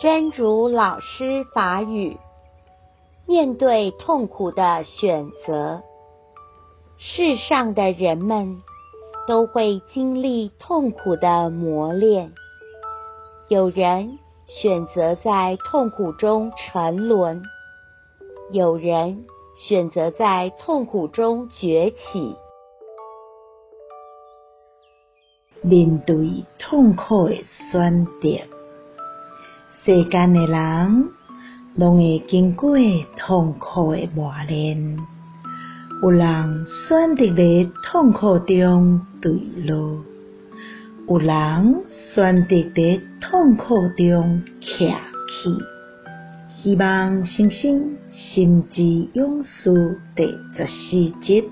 真如老师法语：面对痛苦的选择，世上的人们都会经历痛苦的磨练。有人选择在痛苦中沉沦，有人选择在痛苦中崛起。面对痛苦的选择。世间的人，拢会经过痛苦的磨练。有人选择在痛苦中坠落，有人选择在痛苦中徛起。希望新生心之勇士第十四集。